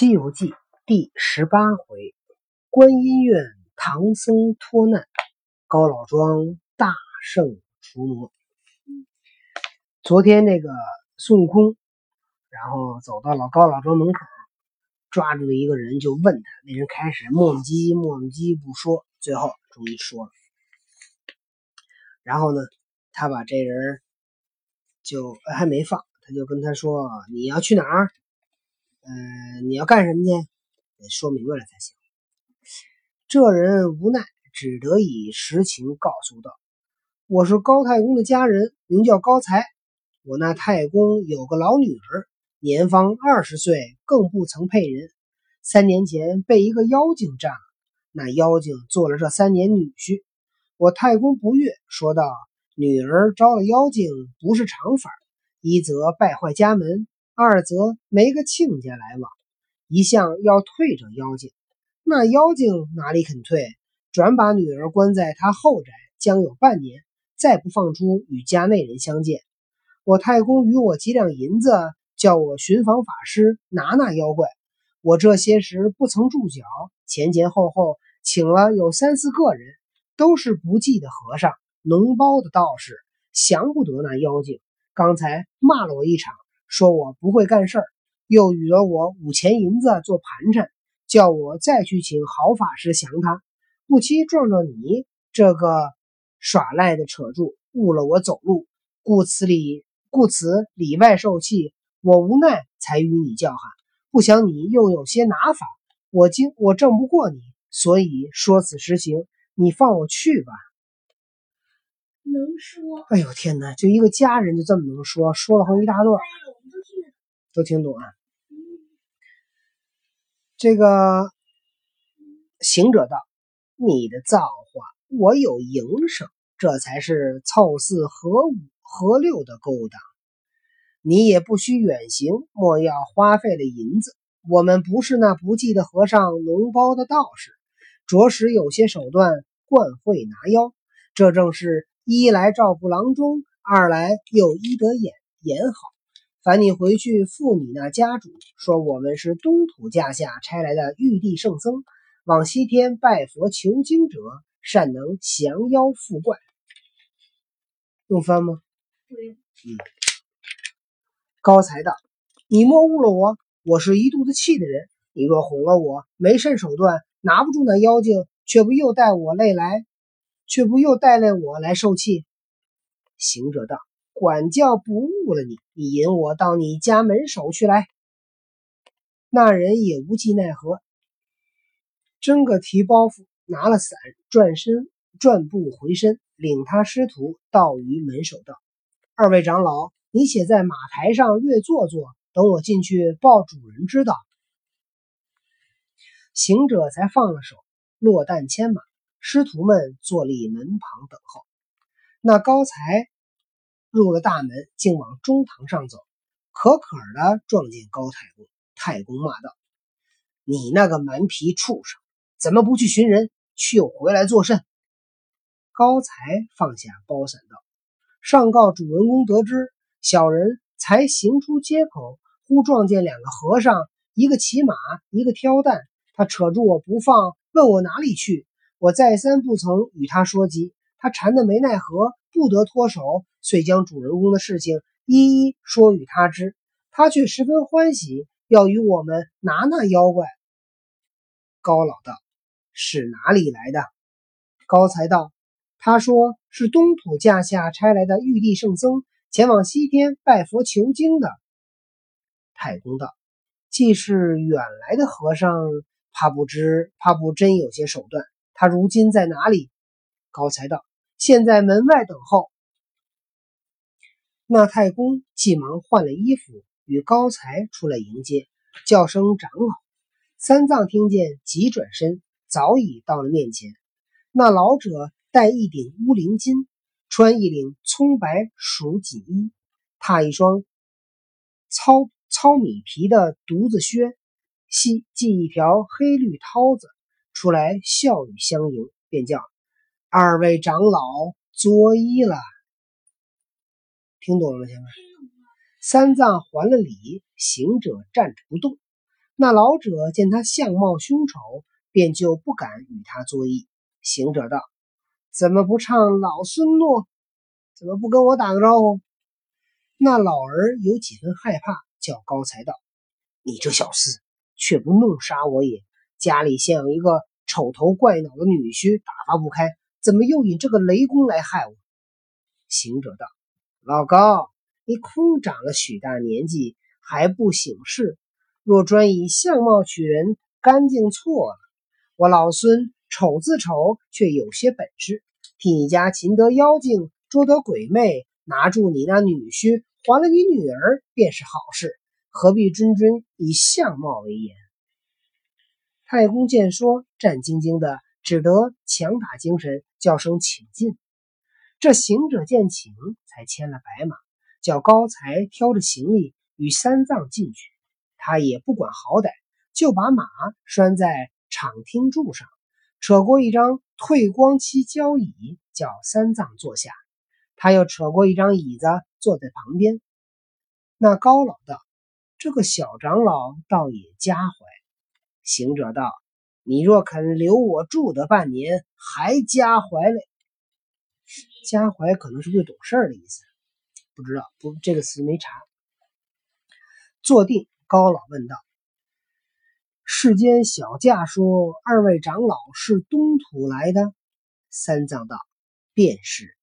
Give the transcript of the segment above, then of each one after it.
西游记》第十八回，观音院唐僧脱难，高老庄大圣除魔。昨天那个孙悟空，然后走到了高老庄门口，抓住了一个人，就问他。那人开始磨磨唧唧、磨磨唧唧不说，最后终于说了。然后呢，他把这人就还没放，他就跟他说：“你要去哪儿？”嗯，你要干什么去？说明白了才行。这人无奈，只得以实情告诉道：“我是高太公的家人，名叫高才。我那太公有个老女儿，年方二十岁，更不曾配人。三年前被一个妖精占了，那妖精做了这三年女婿。我太公不悦，说道：女儿招了妖精不是常法，一则败坏家门。”二则没个亲家来往，一向要退这妖精，那妖精哪里肯退，转把女儿关在他后宅，将有半年，再不放出与家内人相见。我太公与我几两银子，叫我寻访法师拿那妖怪。我这些时不曾住脚，前前后后请了有三四个人，都是不济的和尚、脓包的道士，降不得那妖精。刚才骂了我一场。说我不会干事儿，又与了我五钱银子做盘缠，叫我再去请好法师降他。不期撞着你这个耍赖的扯住，误了我走路，故此里故此里外受气，我无奈才与你叫喊。不想你又有些拿法，我经我挣不过你，所以说此实情，你放我去吧。能说？哎呦天哪！就一个家人就这么能说，说了好一大段。都听懂啊？这个行者道：“你的造化，我有营生，这才是凑四合五合六的勾当。你也不需远行，莫要花费了银子。我们不是那不济的和尚、脓包的道士，着实有些手段，惯会拿妖。这正是一来照顾郎中，二来又医得眼眼好。”烦你回去复你那家主说，我们是东土驾下差来的玉帝圣僧，往西天拜佛求经者，善能降妖伏怪。用翻吗？对。嗯。高才道：“你莫误了我，我是一肚子气的人。你若哄了我，没甚手段，拿不住那妖精，却不又带我累来，却不又带累我来受气。”行者道。管教不误了你，你引我到你家门首去来。那人也无计奈何，真个提包袱，拿了伞，转身转步回身，领他师徒到于门首道：“二位长老，你且在马台上略坐坐，等我进去报主人知道。”行者才放了手，落担牵马，师徒们坐立门旁等候。那高才。入了大门，竟往中堂上走，可可的撞见高太公。太公骂道：“你那个蛮皮畜生，怎么不去寻人，却又回来作甚？”高才放下包伞道：“上告主人公得知，小人才行出街口，忽撞见两个和尚，一个骑马，一个挑担。他扯住我不放，问我哪里去。我再三不曾与他说及，他缠得没奈何。”不得脱手，遂将主人公的事情一一说与他知。他却十分欢喜，要与我们拿那妖怪。高老道是哪里来的？高才道：“他说是东土驾下差来的玉帝圣僧，前往西天拜佛求经的。”太公道：“既是远来的和尚，怕不知怕不真有些手段。他如今在哪里？”高才道。现在门外等候。那太公急忙换了衣服，与高才出来迎接，叫声长老。三藏听见，急转身，早已到了面前。那老者戴一顶乌灵巾，穿一领葱白鼠锦衣，踏一双糙糙米皮的独子靴，系系一条黑绿绦子，出来笑语相迎，便叫。二位长老作揖了，听懂了吗？前面三藏还了礼，行者站着不动。那老者见他相貌凶丑，便就不敢与他作揖。行者道：“怎么不唱老孙诺？怎么不跟我打个招呼？”那老儿有几分害怕，叫高才道：“你这小厮，却不弄杀我也！家里现有一个丑头怪脑的女婿，打发不开，怎么又引这个雷公来害我？”行者道：“老高，你空长了许大年纪，还不醒事。若专以相貌取人，干净错了。我老孙丑字丑，却有些本事，替你家擒得妖精，捉得鬼魅，拿住你那女婿。”还了你女儿便是好事，何必谆谆以相貌为言？太公见说，战兢兢的，只得强打精神，叫声请进。这行者见请，才牵了白马，叫高才挑着行李与三藏进去。他也不管好歹，就把马拴在场厅柱上，扯过一张褪光漆交椅，叫三藏坐下。他又扯过一张椅子。坐在旁边，那高老道：“这个小长老倒也家怀。”行者道：“你若肯留我住得半年，还家怀嘞？家怀可能是会懂事儿的意思，不知道不这个词没查。”坐定，高老问道：“世间小驾说，二位长老是东土来的？”三藏道：“便是。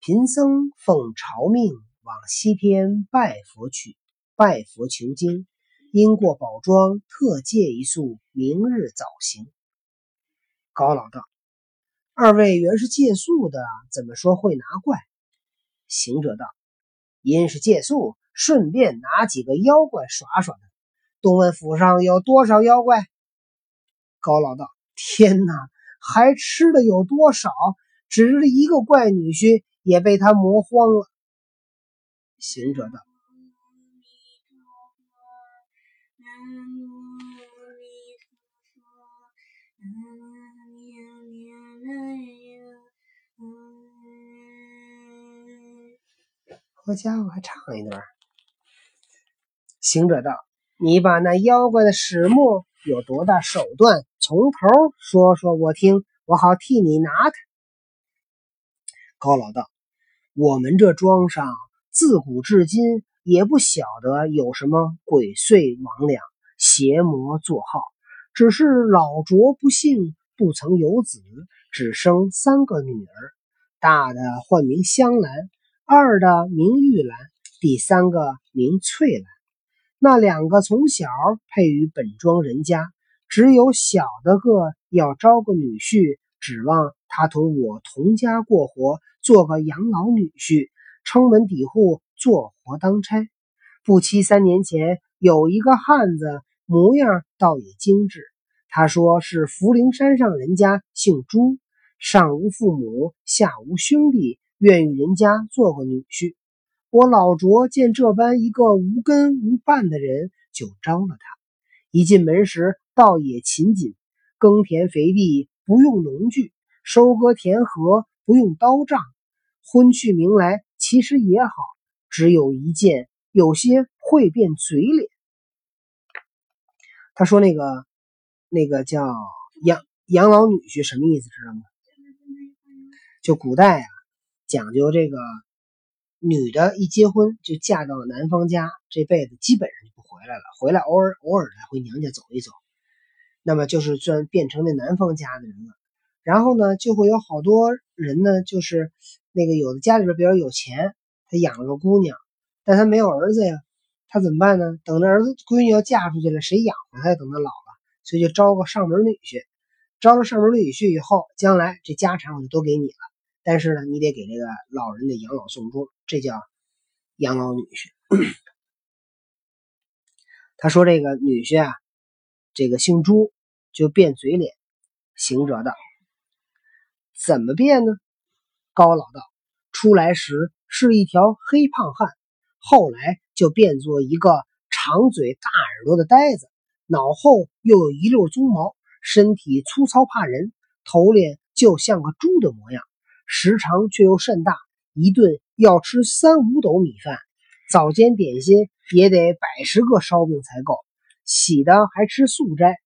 贫僧奉朝命。”往西天拜佛去，拜佛求经。因过宝庄，特借一宿，明日早行。高老道：“二位原是借宿的，怎么说会拿怪？”行者道：“因是借宿，顺便拿几个妖怪耍耍的。东问府上有多少妖怪？”高老道：“天哪，还吃的有多少？只是一个怪女婿，也被他磨荒了。”行者道：“好家伙，还唱一段。”行者道：“你把那妖怪的始末有多大手段，从头说说我听，我好替你拿他。”高老道：“我们这庄上。”自古至今也不晓得有什么鬼祟魍魉、邪魔作号，只是老拙不幸，不曾有子，只生三个女儿，大的唤名香兰，二的名玉兰，第三个名翠兰。那两个从小配于本庄人家，只有小的个要招个女婿，指望他同我同家过活，做个养老女婿。撑门抵户，做活当差。不期三年前，有一个汉子，模样倒也精致。他说是福陵山上人家，姓朱，上无父母，下无兄弟，愿与人家做个女婿。我老卓见这般一个无根无伴的人，就招了他。一进门时，倒也勤谨，耕田肥地不用农具，收割田禾不用刀杖。婚去名来。其实也好，只有一件，有些会变嘴脸。他说：“那个，那个叫养养老女婿什么意思？知道吗？就古代啊，讲究这个女的一结婚就嫁到了男方家，这辈子基本上就不回来了，回来偶尔偶尔来回娘家走一走，那么就是算变成那男方家的人了。然后呢，就会有好多人呢，就是。”那个有的家里边比较有钱，他养了个姑娘，但他没有儿子呀，他怎么办呢？等着儿子闺女要嫁出去了，谁养活他？等他老了，所以就招个上门女婿，招了上门女婿以后，将来这家产我就都给你了，但是呢，你得给这个老人的养老送终，这叫养老女婿。他说这个女婿啊，这个姓朱，就变嘴脸，行者道：“怎么变呢？”高老道出来时是一条黑胖汉，后来就变作一个长嘴大耳朵的呆子，脑后又有一溜鬃毛，身体粗糙怕人，头脸就像个猪的模样，时长却又甚大，一顿要吃三五斗米饭，早间点心也得百十个烧饼才够。喜的还吃素斋，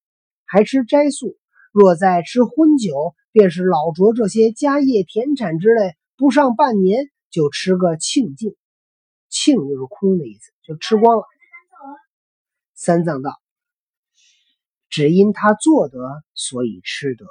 还吃斋素；若再吃荤酒，便是老斫这些家业田产之类，不上半年就吃个清净。清就是空的意思，就吃光了。三藏道：“只因他做得，所以吃得。”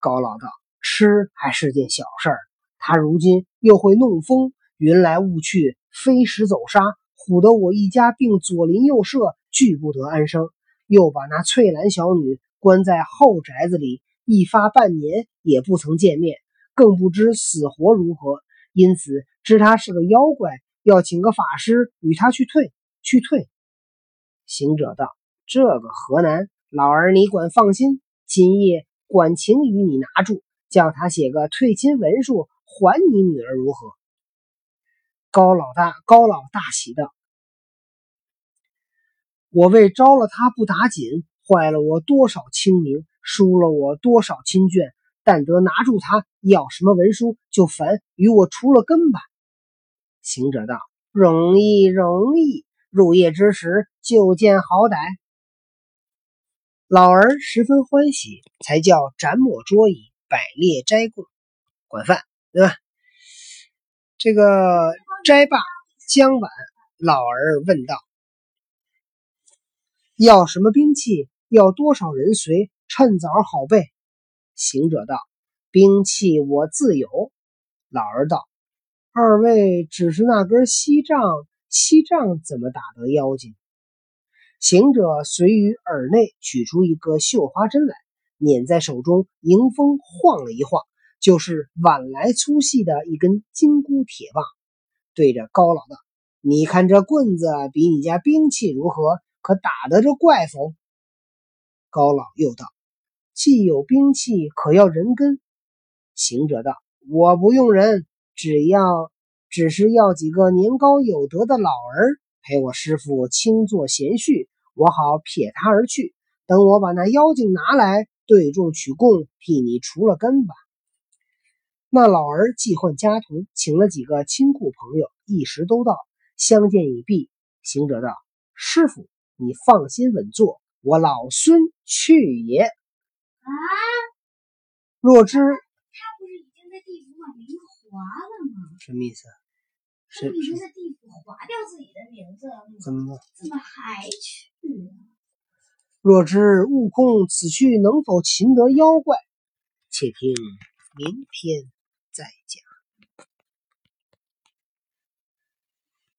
高老道：“吃还是件小事儿，他如今又会弄风，云来雾去，飞石走沙，唬得我一家并左邻右舍俱不得安生。又把那翠兰小女关在后宅子里，一发半年也不曾见面，更不知死活如何。因此知他是个妖怪，要请个法师与他去退去退。”行者道：“这个何难？老儿你管放心，今夜。”管情与你拿住，叫他写个退亲文书，还你女儿如何？高老大高老大喜道：“我为招了他不打紧，坏了我多少清明，输了我多少亲眷。但得拿住他，要什么文书就烦与我除了根吧。”行者道：“容易容易，入夜之时就见好歹。”老儿十分欢喜，才叫斩抹桌椅，百列斋供，管饭，对吧？这个斋罢将晚，老儿问道：“要什么兵器？要多少人随？趁早好备。”行者道：“兵器我自有。”老儿道：“二位只是那根锡杖，锡杖怎么打得妖精？”行者随于耳内取出一个绣花针来，捻在手中，迎风晃了一晃，就是碗来粗细的一根金箍铁棒，对着高老道：“你看这棍子比你家兵器如何？可打得这怪否？”高老又道：“既有兵器，可要人根？”行者道：“我不用人，只要只是要几个年高有德的老儿陪我师傅轻坐闲叙。”我好撇他而去，等我把那妖精拿来，对众取供，替你除了根吧。那老儿既唤家童，请了几个亲故朋友，一时都到，相见已毕。行者道：“师傅，你放心稳坐，我老孙去也。”啊！若知他不是已经在地府把名字划了吗？什么意思？他已经在地府划掉自己的名字了，怎么？怎么还去？若知悟空此去能否擒得妖怪，且听明天再讲。